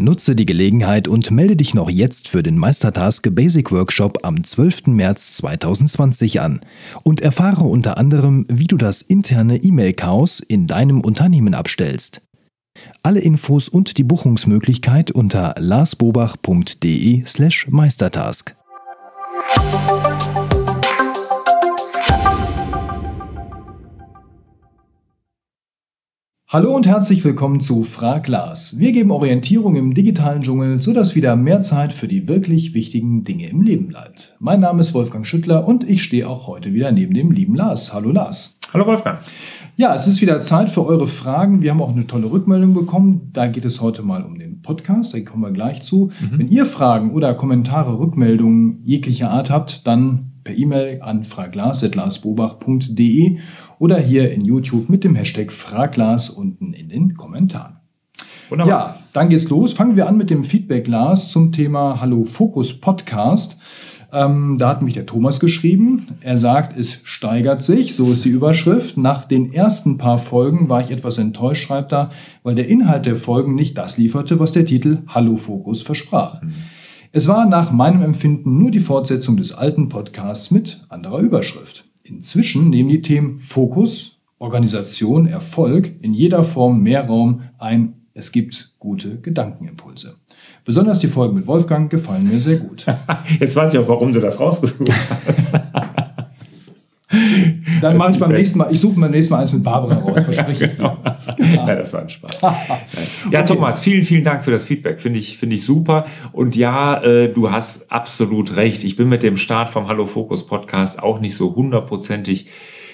Nutze die Gelegenheit und melde dich noch jetzt für den Meistertask Basic Workshop am 12. März 2020 an und erfahre unter anderem, wie du das interne E-Mail-Chaos in deinem Unternehmen abstellst. Alle Infos und die Buchungsmöglichkeit unter larsbobach.de/meistertask. Hallo und herzlich willkommen zu Frag Lars. Wir geben Orientierung im digitalen Dschungel, sodass wieder mehr Zeit für die wirklich wichtigen Dinge im Leben bleibt. Mein Name ist Wolfgang Schüttler und ich stehe auch heute wieder neben dem lieben Lars. Hallo Lars. Hallo Wolfgang. Ja, es ist wieder Zeit für eure Fragen. Wir haben auch eine tolle Rückmeldung bekommen. Da geht es heute mal um den Podcast. Da kommen wir gleich zu. Mhm. Wenn ihr Fragen oder Kommentare, Rückmeldungen jeglicher Art habt, dann per E-Mail an fraglas.larsbobach.de oder hier in YouTube mit dem Hashtag Fraglas unten in den Kommentaren. Wunderbar. Ja, dann geht's los. Fangen wir an mit dem Feedback, Lars, zum Thema Hallo Fokus Podcast. Ähm, da hat mich der Thomas geschrieben. Er sagt, es steigert sich, so ist die Überschrift. Nach den ersten paar Folgen war ich etwas enttäuscht, schreibt er, weil der Inhalt der Folgen nicht das lieferte, was der Titel Hallo Fokus versprach. Mhm. Es war nach meinem Empfinden nur die Fortsetzung des alten Podcasts mit anderer Überschrift. Inzwischen nehmen die Themen Fokus, Organisation, Erfolg in jeder Form mehr Raum ein. Es gibt gute Gedankenimpulse. Besonders die Folgen mit Wolfgang gefallen mir sehr gut. Jetzt weiß ich auch, warum du das rausgesucht hast. Dann mache ich beim nächsten Mal, ich suche beim nächsten Mal eins mit Barbara raus, verspreche ich genau. genau. Ja, das war ein Spaß. ja, okay. Thomas, vielen, vielen Dank für das Feedback. Finde ich, finde ich super. Und ja, äh, du hast absolut recht. Ich bin mit dem Start vom Hallo Focus Podcast auch nicht so hundertprozentig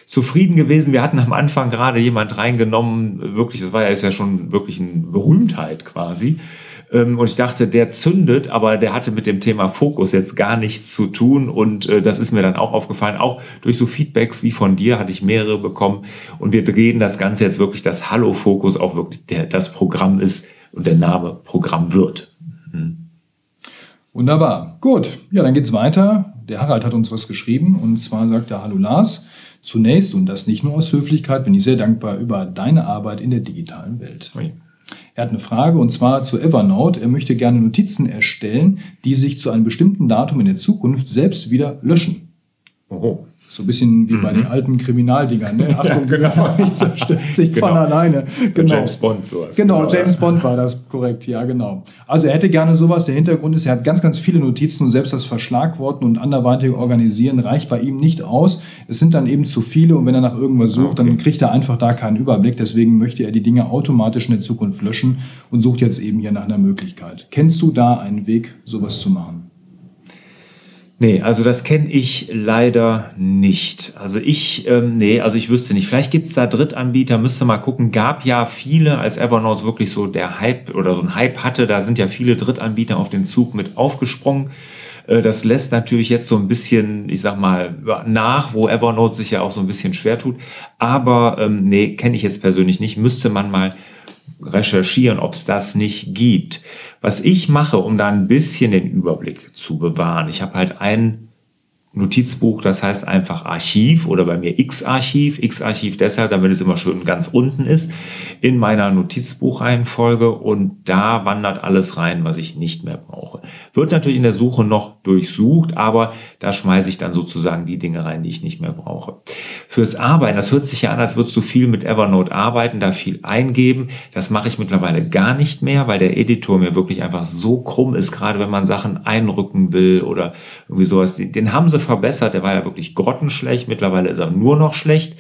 zufrieden gewesen. Wir hatten am Anfang gerade jemand reingenommen, wirklich, das war ja, ist ja schon wirklich eine Berühmtheit quasi. Ähm, und ich dachte, der zündet, aber der hatte mit dem Thema Fokus jetzt gar nichts zu tun. Und äh, das ist mir dann auch aufgefallen. Auch durch so Feedbacks wie von dir hatte ich mehrere bekommen. Und wir drehen das Ganze jetzt wirklich, dass Hallo Fokus auch wirklich der, das Programm ist und der Name Programm wird. Mhm. Wunderbar. Gut. Ja, dann geht's weiter. Der Harald hat uns was geschrieben und zwar sagt er Hallo Lars. Zunächst und das nicht nur aus Höflichkeit bin ich sehr dankbar über deine Arbeit in der digitalen Welt. Okay. Er hat eine Frage und zwar zu Evernote. Er möchte gerne Notizen erstellen, die sich zu einem bestimmten Datum in der Zukunft selbst wieder löschen. Oho. So ein bisschen wie mhm. bei den alten Kriminaldingern. Ne? Achtung, ja, genau. ich zerstört sich genau. von alleine. Genau. James Bond sowas. Genau, genau, James Bond war das korrekt, ja, genau. Also er hätte gerne sowas. Der Hintergrund ist, er hat ganz, ganz viele Notizen und selbst das Verschlagworten und anderweitige Organisieren reicht bei ihm nicht aus. Es sind dann eben zu viele und wenn er nach irgendwas sucht, okay. dann kriegt er einfach da keinen Überblick. Deswegen möchte er die Dinge automatisch in der Zukunft löschen und sucht jetzt eben hier nach einer Möglichkeit. Kennst du da einen Weg, sowas zu machen? Nee, also das kenne ich leider nicht. Also ich, ähm, nee, also ich wüsste nicht. Vielleicht gibt's da Drittanbieter, müsste mal gucken. Gab ja viele, als Evernote wirklich so der Hype oder so ein Hype hatte, da sind ja viele Drittanbieter auf den Zug mit aufgesprungen. Äh, das lässt natürlich jetzt so ein bisschen, ich sag mal, nach, wo Evernote sich ja auch so ein bisschen schwer tut. Aber ähm, nee, kenne ich jetzt persönlich nicht. Müsste man mal recherchieren, ob es das nicht gibt. Was ich mache, um da ein bisschen den Überblick zu bewahren, ich habe halt ein Notizbuch, das heißt einfach Archiv oder bei mir X-Archiv. X-Archiv deshalb, damit es immer schön ganz unten ist, in meiner Notizbuchreihenfolge und da wandert alles rein, was ich nicht mehr brauche. Wird natürlich in der Suche noch durchsucht, aber da schmeiße ich dann sozusagen die Dinge rein, die ich nicht mehr brauche. Fürs Arbeiten, das hört sich ja an, als würdest du viel mit Evernote arbeiten, da viel eingeben. Das mache ich mittlerweile gar nicht mehr, weil der Editor mir wirklich einfach so krumm ist, gerade wenn man Sachen einrücken will oder irgendwie sowas. Den haben sie verbessert. Der war ja wirklich grottenschlecht. Mittlerweile ist er nur noch schlecht.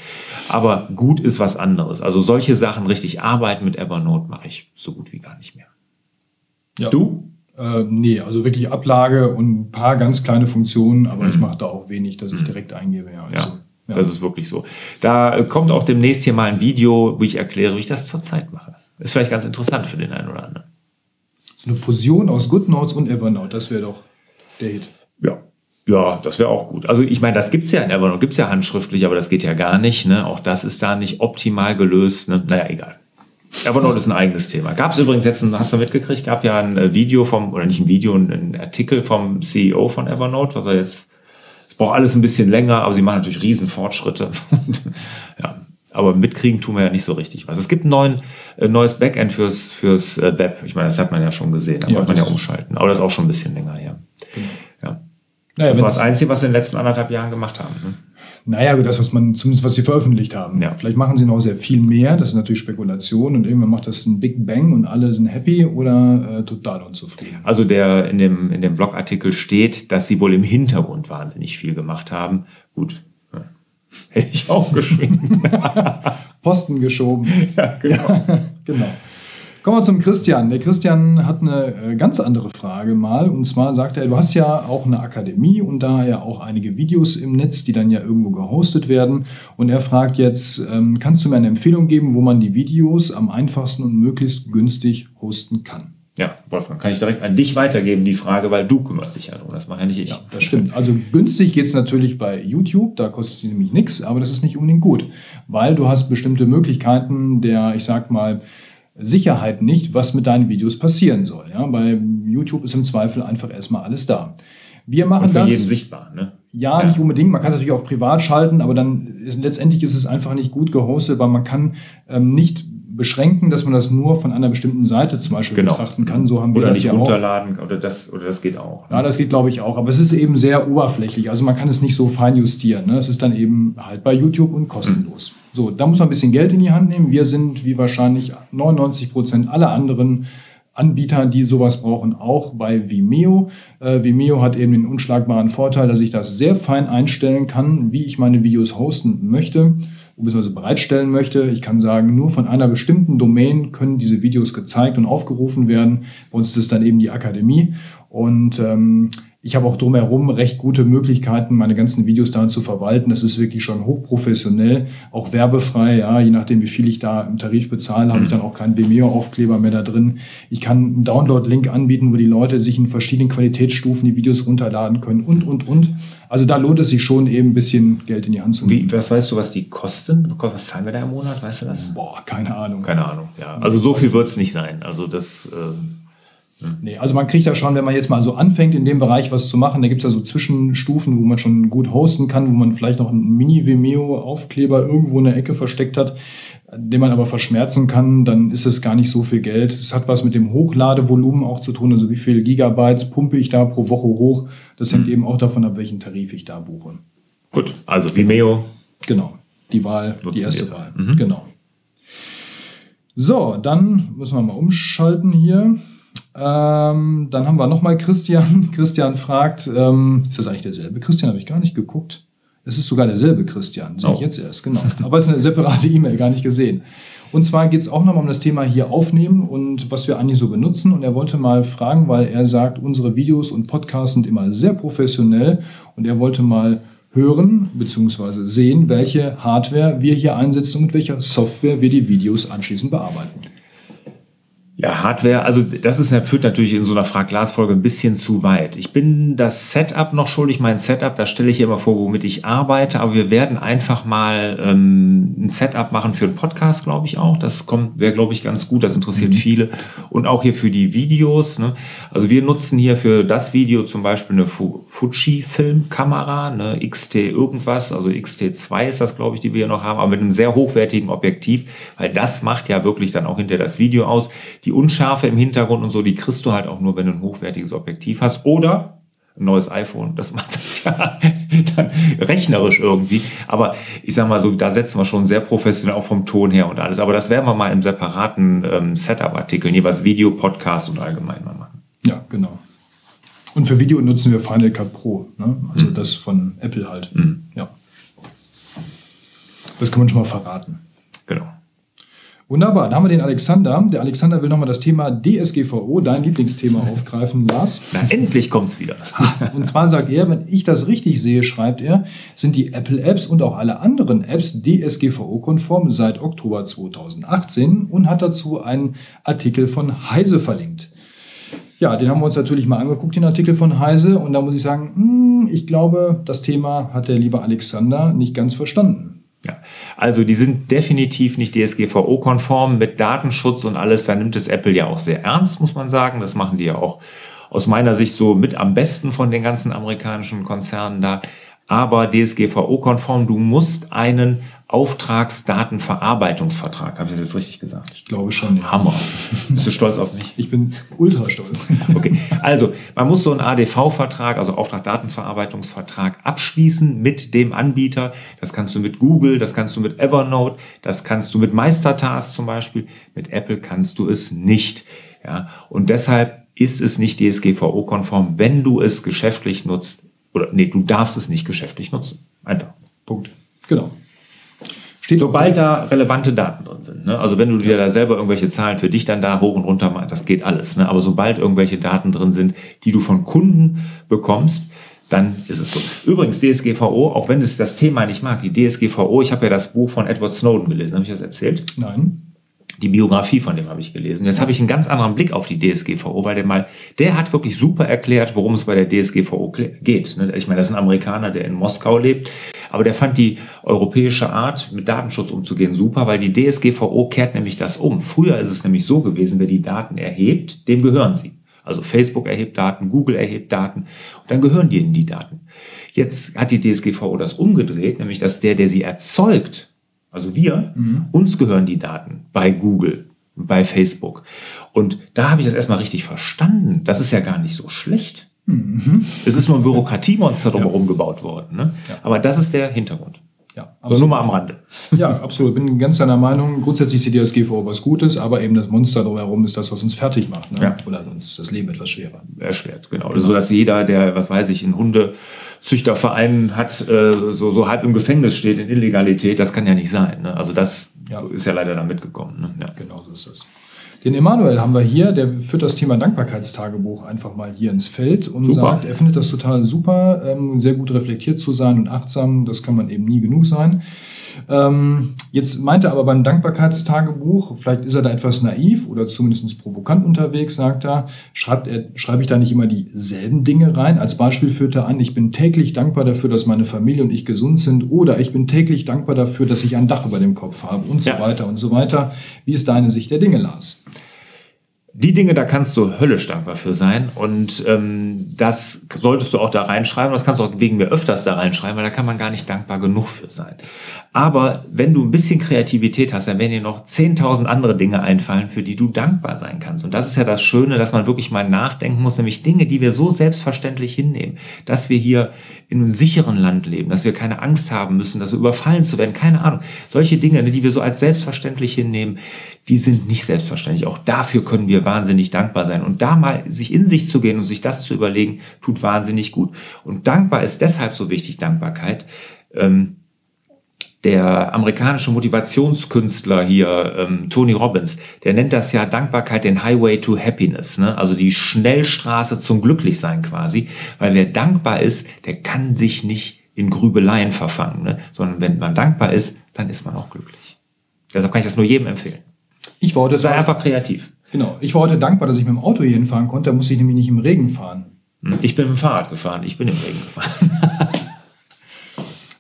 Aber gut ist was anderes. Also solche Sachen richtig arbeiten mit Evernote mache ich so gut wie gar nicht mehr. Ja. Du? Äh, nee, also wirklich Ablage und ein paar ganz kleine Funktionen, aber mhm. ich mache da auch wenig, dass ich mhm. direkt eingebe. Ja, also, ja, ja, das ist wirklich so. Da kommt auch demnächst hier mal ein Video, wo ich erkläre, wie ich das zurzeit mache. Ist vielleicht ganz interessant für den einen oder anderen. So eine Fusion aus GoodNotes und Evernote, das wäre doch der Hit. Ja, ja, das wäre auch gut. Also ich meine, das gibt's ja in Evernote, gibt's ja handschriftlich, aber das geht ja gar nicht. Ne? Auch das ist da nicht optimal gelöst. Ne? Naja, egal. Evernote ist ein eigenes Thema. Gab es übrigens jetzt, hast du mitgekriegt, gab ja ein äh, Video vom, oder nicht ein Video, ein Artikel vom CEO von Evernote, was er jetzt, es braucht alles ein bisschen länger, aber sie machen natürlich riesen Fortschritte. ja, aber mitkriegen tun wir ja nicht so richtig was. Es gibt einen neuen ein neues Backend fürs, fürs äh, Web. Ich meine, das hat man ja schon gesehen, da ja, wollte man ja umschalten. Aber das ist auch schon ein bisschen länger her. Genau. Ja. Naja, das war das Einzige, was sie in den letzten anderthalb Jahren gemacht haben. Ne? Naja, das, was man, zumindest was sie veröffentlicht haben. Ja. Vielleicht machen sie noch sehr viel mehr, das ist natürlich Spekulation und irgendwann macht das ein Big Bang und alle sind happy oder äh, total unzufrieden. Also der in dem, in dem Blogartikel steht, dass sie wohl im Hintergrund wahnsinnig viel gemacht haben. Gut. Hätte ich auch geschrieben. Posten geschoben. Ja, genau. Ja, genau. Kommen wir zum Christian. Der Christian hat eine äh, ganz andere Frage mal. Und zwar sagt er, du hast ja auch eine Akademie und da ja auch einige Videos im Netz, die dann ja irgendwo gehostet werden. Und er fragt jetzt, ähm, kannst du mir eine Empfehlung geben, wo man die Videos am einfachsten und möglichst günstig hosten kann? Ja, Wolfgang, kann ich direkt an dich weitergeben, die Frage, weil du kümmerst dich ja darum. Das mache ja nicht ich. Ja, das stimmt. Also günstig geht es natürlich bei YouTube, da kostet es nämlich nichts, aber das ist nicht unbedingt gut, weil du hast bestimmte Möglichkeiten der, ich sag mal, Sicherheit nicht, was mit deinen Videos passieren soll. Ja, bei YouTube ist im Zweifel einfach erstmal alles da. Wir machen Und für das. jeden sichtbar, ne? Ja, ja, nicht unbedingt. Man kann es natürlich auf privat schalten, aber dann ist, letztendlich ist es einfach nicht gut gehostet, weil man kann ähm, nicht beschränken, dass man das nur von einer bestimmten Seite zum Beispiel genau. betrachten kann. So haben wir oder das nicht ja runterladen auch. oder das oder das geht auch. Ne? Ja, das geht glaube ich auch, aber es ist eben sehr oberflächlich. Also man kann es nicht so fein justieren. Ne? Es ist dann eben halt bei YouTube und kostenlos. Mhm. So, da muss man ein bisschen Geld in die Hand nehmen. Wir sind wie wahrscheinlich 99 Prozent aller anderen Anbieter, die sowas brauchen, auch bei Vimeo. Äh, Vimeo hat eben den unschlagbaren Vorteil, dass ich das sehr fein einstellen kann, wie ich meine Videos hosten möchte bzw. bereitstellen möchte. Ich kann sagen, nur von einer bestimmten Domain können diese Videos gezeigt und aufgerufen werden. Bei uns ist es dann eben die Akademie. Und ähm, ich habe auch drumherum recht gute Möglichkeiten, meine ganzen Videos da zu verwalten. Das ist wirklich schon hochprofessionell, auch werbefrei. Ja, je nachdem, wie viel ich da im Tarif bezahle, habe ich dann auch keinen Vimeo-Aufkleber mehr da drin. Ich kann einen Download-Link anbieten, wo die Leute sich in verschiedenen Qualitätsstufen die Videos runterladen können und, und, und. Also da lohnt es sich schon eben ein bisschen Geld in die Hand zu nehmen. Wie, was weißt du, was die kosten? Was zahlen wir da im Monat? Weißt du das? Boah, keine Ahnung. Keine Ahnung, ja. Also so viel wird es nicht sein. Also das... Äh Nee, also man kriegt ja schon, wenn man jetzt mal so anfängt, in dem Bereich was zu machen, da gibt es ja so Zwischenstufen, wo man schon gut hosten kann, wo man vielleicht noch einen Mini-Vimeo-Aufkleber irgendwo in der Ecke versteckt hat, den man aber verschmerzen kann, dann ist es gar nicht so viel Geld. Es hat was mit dem Hochladevolumen auch zu tun, also wie viel Gigabytes pumpe ich da pro Woche hoch. Das hängt mhm. eben auch davon ab, welchen Tarif ich da buche. Gut, also Vimeo. Genau, die Wahl, die erste Wahl. Mhm. Genau. So, dann müssen wir mal umschalten hier. Ähm, dann haben wir nochmal Christian. Christian fragt, ähm, ist das eigentlich derselbe Christian? Habe ich gar nicht geguckt. Es ist sogar derselbe Christian, sehe oh. ich jetzt erst, genau. Aber es ist eine separate E-Mail, gar nicht gesehen. Und zwar geht es auch nochmal um das Thema hier aufnehmen und was wir eigentlich so benutzen. Und er wollte mal fragen, weil er sagt, unsere Videos und Podcasts sind immer sehr professionell und er wollte mal hören bzw. sehen, welche Hardware wir hier einsetzen und mit welcher Software wir die Videos anschließend bearbeiten. Ja, Hardware, also das ist, führt natürlich in so einer Frag-Glas-Folge ein bisschen zu weit. Ich bin das Setup noch schuldig, mein Setup, da stelle ich immer vor, womit ich arbeite, aber wir werden einfach mal ähm, ein Setup machen für einen Podcast, glaube ich auch. Das kommt, wäre, glaube ich, ganz gut, das interessiert mhm. viele. Und auch hier für die Videos. Ne? Also wir nutzen hier für das Video zum Beispiel eine Fuji-Filmkamera, eine XT irgendwas, also XT2 ist das, glaube ich, die wir hier noch haben, aber mit einem sehr hochwertigen Objektiv, weil das macht ja wirklich dann auch hinter das Video aus die Unschärfe im Hintergrund und so, die kriegst du halt auch nur, wenn du ein hochwertiges Objektiv hast. Oder ein neues iPhone, das macht das ja dann rechnerisch irgendwie. Aber ich sag mal so, da setzen wir schon sehr professionell auch vom Ton her und alles. Aber das werden wir mal im separaten ähm, Setup-Artikeln, jeweils Video, Podcast und allgemein mal machen. Ja, genau. Und für Video nutzen wir Final Cut Pro, ne? also mhm. das von Apple halt. Mhm. Ja. Das kann man schon mal verraten. Genau. Wunderbar, dann haben wir den Alexander. Der Alexander will nochmal das Thema DSGVO, dein Lieblingsthema, aufgreifen. Lars? Na, endlich kommt's wieder. und zwar sagt er, wenn ich das richtig sehe, schreibt er, sind die Apple-Apps und auch alle anderen Apps DSGVO-konform seit Oktober 2018 und hat dazu einen Artikel von Heise verlinkt. Ja, den haben wir uns natürlich mal angeguckt, den Artikel von Heise. Und da muss ich sagen, hm, ich glaube, das Thema hat der liebe Alexander nicht ganz verstanden. Ja. Also die sind definitiv nicht DSGVO-konform mit Datenschutz und alles. Da nimmt es Apple ja auch sehr ernst, muss man sagen. Das machen die ja auch aus meiner Sicht so mit am besten von den ganzen amerikanischen Konzernen da. Aber DSGVO-konform, du musst einen Auftragsdatenverarbeitungsvertrag. Habe ich das jetzt richtig gesagt? Ich glaube schon. Ja. Hammer. Bist du stolz auf mich? Ich bin ultra stolz. Okay, also man muss so einen ADV-Vertrag, also Auftragsdatenverarbeitungsvertrag, abschließen mit dem Anbieter. Das kannst du mit Google, das kannst du mit Evernote, das kannst du mit Meistertask zum Beispiel. Mit Apple kannst du es nicht. Ja, und deshalb ist es nicht DSGVO-konform, wenn du es geschäftlich nutzt. Oder nee, du darfst es nicht geschäftlich nutzen. Einfach. Punkt. Steht Sobald da relevante Daten drin sind. Ne? Also wenn du dir da selber irgendwelche Zahlen für dich dann da hoch und runter machst, das geht alles. Ne? Aber sobald irgendwelche Daten drin sind, die du von Kunden bekommst, dann ist es so. Übrigens, DSGVO, auch wenn es das Thema nicht mag, die DSGVO, ich habe ja das Buch von Edward Snowden gelesen, habe ich das erzählt? Nein die Biografie von dem habe ich gelesen. Jetzt habe ich einen ganz anderen Blick auf die DSGVO, weil der mal, der hat wirklich super erklärt, worum es bei der DSGVO geht. Ne? Ich meine, das ist ein Amerikaner, der in Moskau lebt, aber der fand die europäische Art, mit Datenschutz umzugehen, super, weil die DSGVO kehrt nämlich das um. Früher ist es nämlich so gewesen, wer die Daten erhebt, dem gehören sie. Also Facebook erhebt Daten, Google erhebt Daten und dann gehören denen die Daten. Jetzt hat die DSGVO das umgedreht, nämlich dass der, der sie erzeugt, also wir, mhm. uns gehören die Daten bei Google, bei Facebook. Und da habe ich das erstmal richtig verstanden. Das ist ja gar nicht so schlecht. Mhm. Es ist nur ein Bürokratiemonster drumherum ja. gebaut worden. Ne? Ja. Aber das ist der Hintergrund. Ja, absolut. nur mal am Rande. Ja, absolut. Bin ganz deiner Meinung. Grundsätzlich ist die DSGVO was Gutes, aber eben das Monster drumherum ist das, was uns fertig macht. Ne? Ja. Oder uns das Leben etwas schwerer. Erschwert, genau. genau. So dass jeder, der, was weiß ich, in Hundezüchtervereinen hat, äh, so, so halb im Gefängnis steht in Illegalität, das kann ja nicht sein. Ne? Also das ja. ist ja leider da mitgekommen. Ne? Ja. Genau so ist das. Den Emanuel haben wir hier, der führt das Thema Dankbarkeitstagebuch einfach mal hier ins Feld und super. sagt, er findet das total super, ähm, sehr gut reflektiert zu sein und achtsam, das kann man eben nie genug sein. Ähm, jetzt meint er aber beim Dankbarkeitstagebuch, vielleicht ist er da etwas naiv oder zumindest provokant unterwegs, sagt er, schreibt er, schreibe ich da nicht immer dieselben Dinge rein? Als Beispiel führt er an, ich bin täglich dankbar dafür, dass meine Familie und ich gesund sind oder ich bin täglich dankbar dafür, dass ich ein Dach über dem Kopf habe und so ja. weiter und so weiter. Wie ist deine Sicht der Dinge, Lars? Die Dinge, da kannst du höllisch dankbar für sein. Und ähm, das solltest du auch da reinschreiben. Das kannst du auch wegen mir öfters da reinschreiben, weil da kann man gar nicht dankbar genug für sein. Aber wenn du ein bisschen Kreativität hast, dann werden dir noch 10.000 andere Dinge einfallen, für die du dankbar sein kannst. Und das ist ja das Schöne, dass man wirklich mal nachdenken muss, nämlich Dinge, die wir so selbstverständlich hinnehmen. Dass wir hier in einem sicheren Land leben, dass wir keine Angst haben müssen, dass wir überfallen zu werden, keine Ahnung. Solche Dinge, die wir so als selbstverständlich hinnehmen, die sind nicht selbstverständlich. Auch dafür können wir wahnsinnig dankbar sein. Und da mal sich in sich zu gehen und sich das zu überlegen, tut wahnsinnig gut. Und dankbar ist deshalb so wichtig, Dankbarkeit. Ähm, der amerikanische Motivationskünstler hier, ähm, Tony Robbins, der nennt das ja Dankbarkeit den Highway to Happiness, ne? also die Schnellstraße zum Glücklichsein quasi, weil wer dankbar ist, der kann sich nicht in Grübeleien verfangen, ne? sondern wenn man dankbar ist, dann ist man auch glücklich. Deshalb kann ich das nur jedem empfehlen. Ich war heute Sei einfach kreativ. Genau. Ich war heute dankbar, dass ich mit dem Auto hier hinfahren konnte. Da musste ich nämlich nicht im Regen fahren. Hm, ich bin mit dem Fahrrad gefahren. Ich bin im Regen gefahren.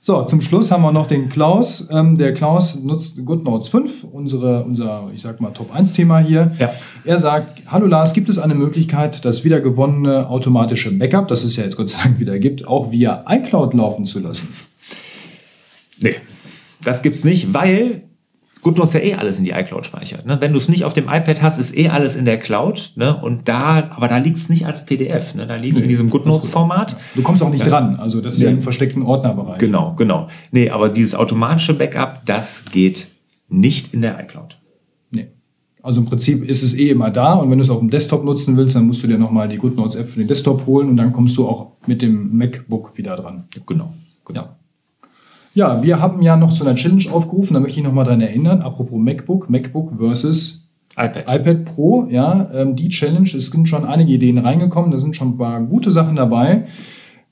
so, zum Schluss haben wir noch den Klaus. Ähm, der Klaus nutzt GoodNotes 5, unsere, unser, ich sag mal, Top-1-Thema hier. Ja. Er sagt, hallo Lars, gibt es eine Möglichkeit, das wiedergewonnene automatische Backup, das es ja jetzt Gott sei Dank wieder gibt, auch via iCloud laufen zu lassen? Nee, das gibt es nicht, weil GoodNotes ja eh alles in die iCloud speichert. Ne? Wenn du es nicht auf dem iPad hast, ist eh alles in der Cloud. Ne? Und da, aber da liegt es nicht als PDF. Ne? Da liegt es nee, in diesem GoodNotes-Format. Du kommst auch nicht ja. dran. Also das ist ja im versteckten Ordnerbereich. Genau, genau. Nee, aber dieses automatische Backup, das geht nicht in der iCloud. Nee. Also im Prinzip ist es eh immer da und wenn du es auf dem Desktop nutzen willst, dann musst du dir nochmal die GoodNotes-App für den Desktop holen und dann kommst du auch mit dem MacBook wieder dran. Genau. genau. Ja. Ja, wir haben ja noch zu einer Challenge aufgerufen, da möchte ich nochmal dran erinnern, apropos MacBook, MacBook versus iPad. iPad Pro, ja, ähm, die Challenge, es sind schon einige Ideen reingekommen, da sind schon ein paar gute Sachen dabei.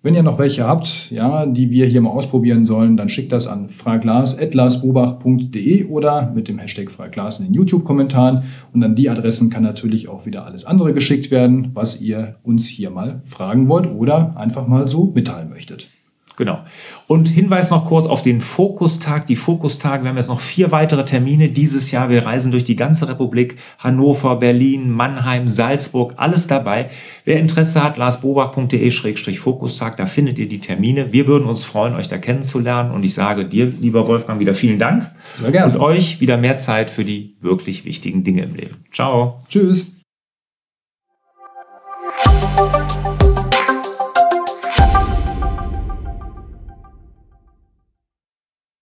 Wenn ihr noch welche habt, ja, die wir hier mal ausprobieren sollen, dann schickt das an fraglas.larsbobach.de oder mit dem Hashtag fraglas in den YouTube-Kommentaren. Und an die Adressen kann natürlich auch wieder alles andere geschickt werden, was ihr uns hier mal fragen wollt oder einfach mal so mitteilen möchtet. Genau. Und Hinweis noch kurz auf den Fokustag, die Fokustage. Wir haben jetzt noch vier weitere Termine dieses Jahr. Wir reisen durch die ganze Republik. Hannover, Berlin, Mannheim, Salzburg, alles dabei. Wer Interesse hat, larsbobach.de-fokustag, da findet ihr die Termine. Wir würden uns freuen, euch da kennenzulernen. Und ich sage dir, lieber Wolfgang, wieder vielen Dank. Sehr gerne. Und euch wieder mehr Zeit für die wirklich wichtigen Dinge im Leben. Ciao. Tschüss.